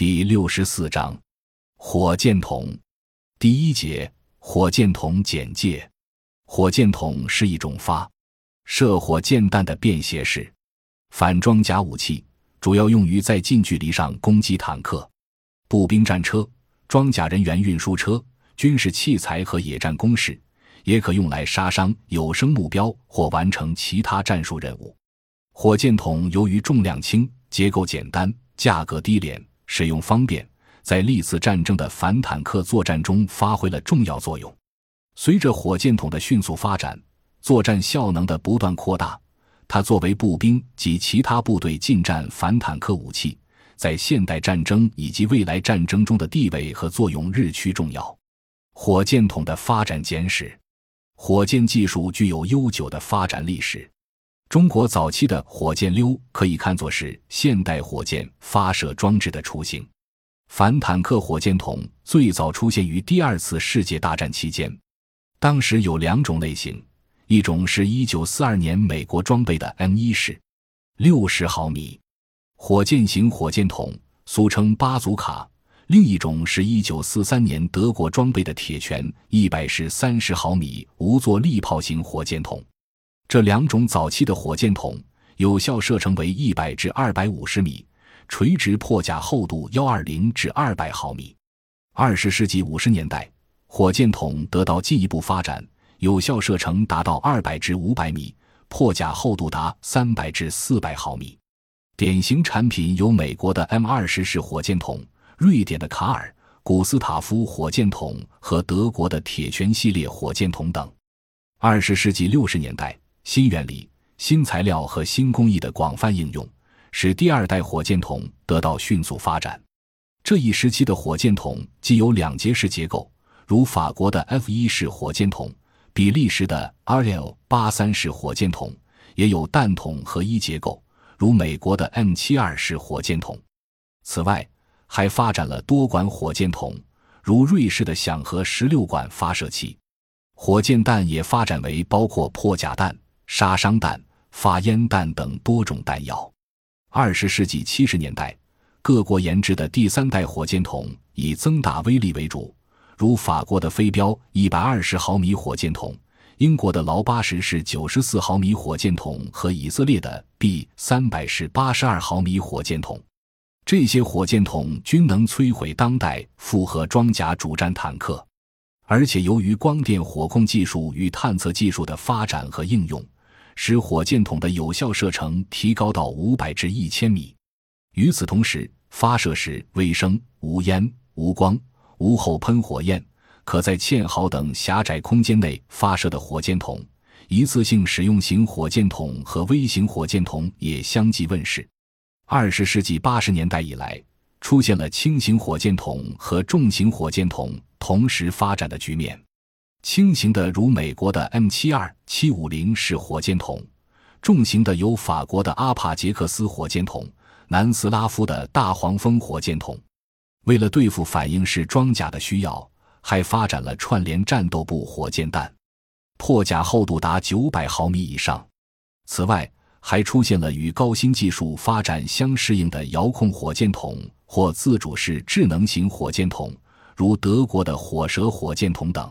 第六十四章，火箭筒。第一节，火箭筒简介。火箭筒是一种发射火箭弹的便携式反装甲武器，主要用于在近距离上攻击坦克、步兵战车、装甲人员运输车、军事器材和野战工事，也可用来杀伤有生目标或完成其他战术任务。火箭筒由于重量轻、结构简单、价格低廉。使用方便，在历次战争的反坦克作战中发挥了重要作用。随着火箭筒的迅速发展，作战效能的不断扩大，它作为步兵及其他部队近战反坦克武器，在现代战争以及未来战争中的地位和作用日趋重要。火箭筒的发展简史：火箭技术具有悠久的发展历史。中国早期的火箭溜可以看作是现代火箭发射装置的雏形。反坦克火箭筒最早出现于第二次世界大战期间，当时有两种类型，一种是一九四二年美国装备的 M 一式六十毫米火箭型火箭筒，俗称巴祖卡；另一种是一九四三年德国装备的铁拳一百式三十毫米无座力炮型火箭筒。这两种早期的火箭筒有效射程为一百至二百五十米，垂直破甲厚度幺二零至二百毫米。二十世纪五十年代，火箭筒得到进一步发展，有效射程达到二百至五百米，破甲厚度达三百至四百毫米。典型产品有美国的 M 二十式火箭筒、瑞典的卡尔古斯塔夫火箭筒和德国的铁拳系列火箭筒等。二十世纪六十年代。新原理、新材料和新工艺的广泛应用，使第二代火箭筒得到迅速发展。这一时期的火箭筒既有两节式结构，如法国的 F 一式火箭筒、比利时的 RL 八三式火箭筒，也有弹筒合一结构，如美国的 M 七二式火箭筒。此外，还发展了多管火箭筒，如瑞士的响核十六管发射器。火箭弹也发展为包括破甲弹。杀伤弹、发烟弹等多种弹药。二十世纪七十年代，各国研制的第三代火箭筒以增大威力为主，如法国的飞镖一百二十毫米火箭筒、英国的劳八十式九十四毫米火箭筒和以色列的 B 三百式八十二毫米火箭筒。这些火箭筒均能摧毁当代复合装甲主战坦克，而且由于光电火控技术与探测技术的发展和应用。使火箭筒的有效射程提高到五百至一千米。与此同时，发射时微声、无烟、无光、无后喷火焰，可在堑壕等狭窄空间内发射的火箭筒，一次性使用型火箭筒和微型火箭筒也相继问世。二十世纪八十年代以来，出现了轻型火箭筒和重型火箭筒同时发展的局面。轻型的如美国的 M 七二七五零式火箭筒，重型的有法国的阿帕杰克斯火箭筒、南斯拉夫的大黄蜂火箭筒。为了对付反应式装甲的需要，还发展了串联战斗部火箭弹，破甲厚度达九百毫米以上。此外，还出现了与高新技术发展相适应的遥控火箭筒或自主式智能型火箭筒，如德国的火蛇火箭筒等。